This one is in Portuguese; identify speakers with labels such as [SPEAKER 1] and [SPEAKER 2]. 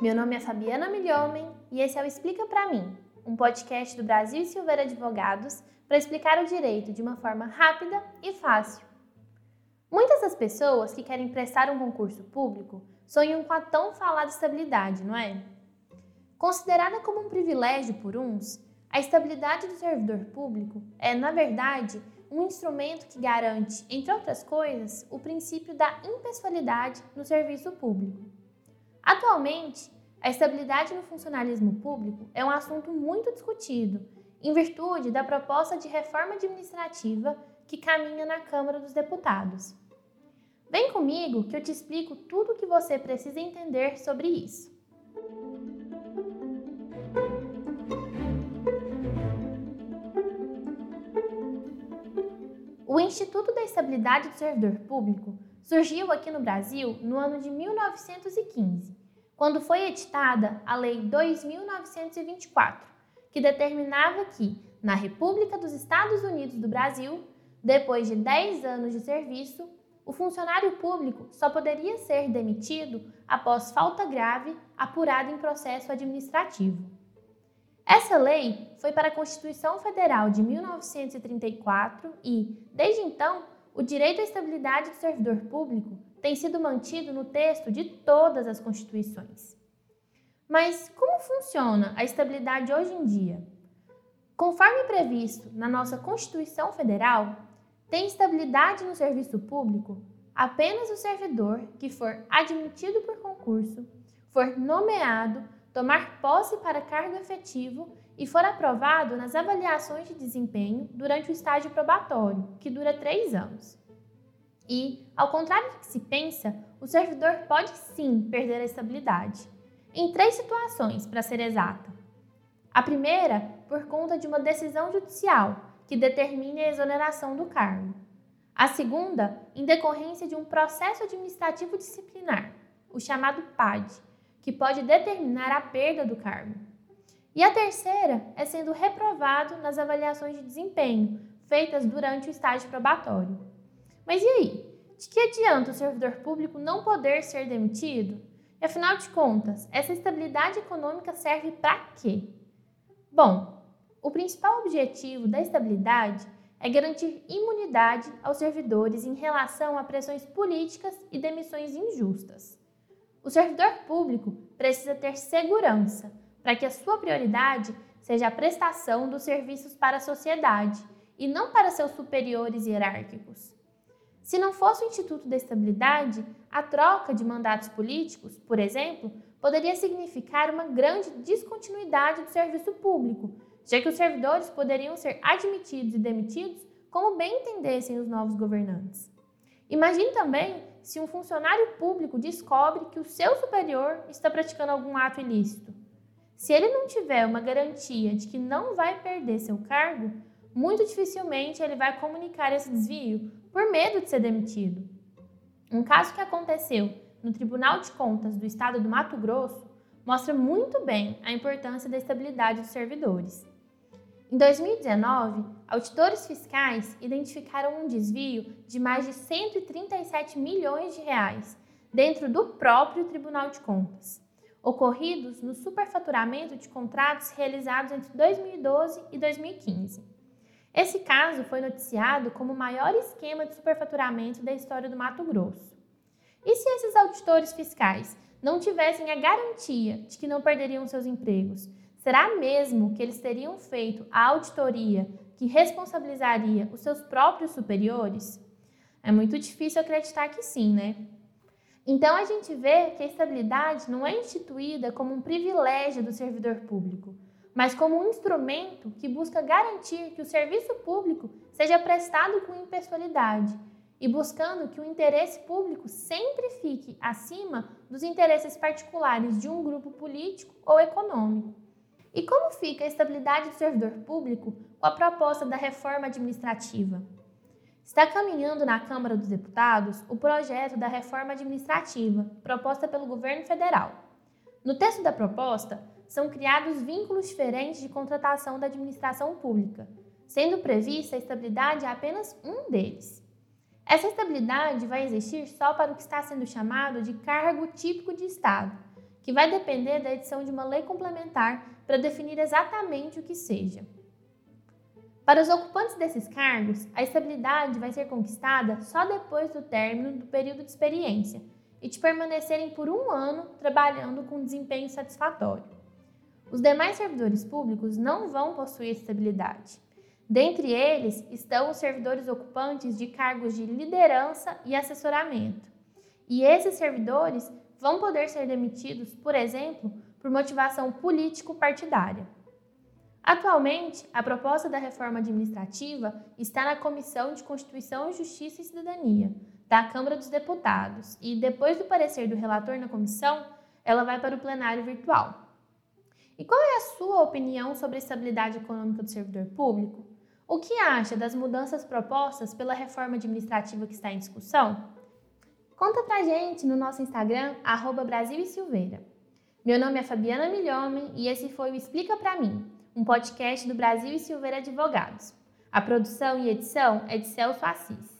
[SPEAKER 1] Meu nome é Fabiana Milhomem e esse é o Explica Pra Mim, um podcast do Brasil e Silveira Advogados para explicar o direito de uma forma rápida e fácil. Muitas das pessoas que querem prestar um concurso público sonham com a tão falada estabilidade, não é? Considerada como um privilégio por uns, a estabilidade do servidor público é, na verdade, um instrumento que garante, entre outras coisas, o princípio da impessoalidade no serviço público. Atualmente, a estabilidade no funcionalismo público é um assunto muito discutido, em virtude da proposta de reforma administrativa que caminha na Câmara dos Deputados. Vem comigo que eu te explico tudo o que você precisa entender sobre isso. O Instituto da Estabilidade do Servidor Público surgiu aqui no Brasil no ano de 1915, quando foi editada a Lei 2924, que determinava que, na República dos Estados Unidos do Brasil, depois de 10 anos de serviço, o funcionário público só poderia ser demitido após falta grave apurada em processo administrativo. Essa lei foi para a Constituição Federal de 1934 e, desde então, o direito à estabilidade do servidor público tem sido mantido no texto de todas as constituições. Mas como funciona a estabilidade hoje em dia? Conforme previsto na nossa Constituição Federal, tem estabilidade no serviço público apenas o servidor que for admitido por concurso, for nomeado tomar posse para cargo efetivo e for aprovado nas avaliações de desempenho durante o estágio probatório, que dura três anos. E, ao contrário do que se pensa, o servidor pode sim perder a estabilidade, em três situações, para ser exata. A primeira, por conta de uma decisão judicial que determine a exoneração do cargo. A segunda, em decorrência de um processo administrativo disciplinar, o chamado PAD, que pode determinar a perda do cargo. E a terceira é sendo reprovado nas avaliações de desempenho feitas durante o estágio probatório. Mas e aí? De que adianta o servidor público não poder ser demitido? E afinal de contas, essa estabilidade econômica serve para quê? Bom, o principal objetivo da estabilidade é garantir imunidade aos servidores em relação a pressões políticas e demissões injustas. O servidor público precisa ter segurança para que a sua prioridade seja a prestação dos serviços para a sociedade e não para seus superiores hierárquicos. Se não fosse o Instituto da Estabilidade, a troca de mandatos políticos, por exemplo, poderia significar uma grande descontinuidade do serviço público, já que os servidores poderiam ser admitidos e demitidos como bem entendessem os novos governantes. Imagine também se um funcionário público descobre que o seu superior está praticando algum ato ilícito. Se ele não tiver uma garantia de que não vai perder seu cargo, muito dificilmente ele vai comunicar esse desvio por medo de ser demitido. Um caso que aconteceu no Tribunal de Contas do Estado do Mato Grosso mostra muito bem a importância da estabilidade dos servidores. Em 2019, auditores fiscais identificaram um desvio de mais de 137 milhões de reais dentro do próprio Tribunal de Contas, ocorridos no superfaturamento de contratos realizados entre 2012 e 2015. Esse caso foi noticiado como o maior esquema de superfaturamento da história do Mato Grosso. E se esses auditores fiscais não tivessem a garantia de que não perderiam seus empregos, Será mesmo que eles teriam feito a auditoria que responsabilizaria os seus próprios superiores? É muito difícil acreditar que sim, né? Então a gente vê que a estabilidade não é instituída como um privilégio do servidor público, mas como um instrumento que busca garantir que o serviço público seja prestado com impessoalidade e buscando que o interesse público sempre fique acima dos interesses particulares de um grupo político ou econômico. E como fica a estabilidade do servidor público com a proposta da reforma administrativa? Está caminhando na Câmara dos Deputados o projeto da reforma administrativa proposta pelo governo federal. No texto da proposta, são criados vínculos diferentes de contratação da administração pública, sendo prevista a estabilidade a apenas um deles. Essa estabilidade vai existir só para o que está sendo chamado de cargo típico de Estado, que vai depender da edição de uma lei complementar para definir exatamente o que seja. Para os ocupantes desses cargos, a estabilidade vai ser conquistada só depois do término do período de experiência e de permanecerem por um ano trabalhando com desempenho satisfatório. Os demais servidores públicos não vão possuir estabilidade. Dentre eles estão os servidores ocupantes de cargos de liderança e assessoramento. E esses servidores vão poder ser demitidos, por exemplo, por motivação político-partidária. Atualmente, a proposta da reforma administrativa está na Comissão de Constituição, Justiça e Cidadania, da Câmara dos Deputados, e depois do parecer do relator na comissão, ela vai para o plenário virtual. E qual é a sua opinião sobre a estabilidade econômica do servidor público? O que acha das mudanças propostas pela reforma administrativa que está em discussão? Conta pra gente no nosso Instagram, arroba Brasil e Silveira. Meu nome é Fabiana Milhomem e esse foi o Explica Pra Mim, um podcast do Brasil e Silveira Advogados. A produção e edição é de Celso Assis.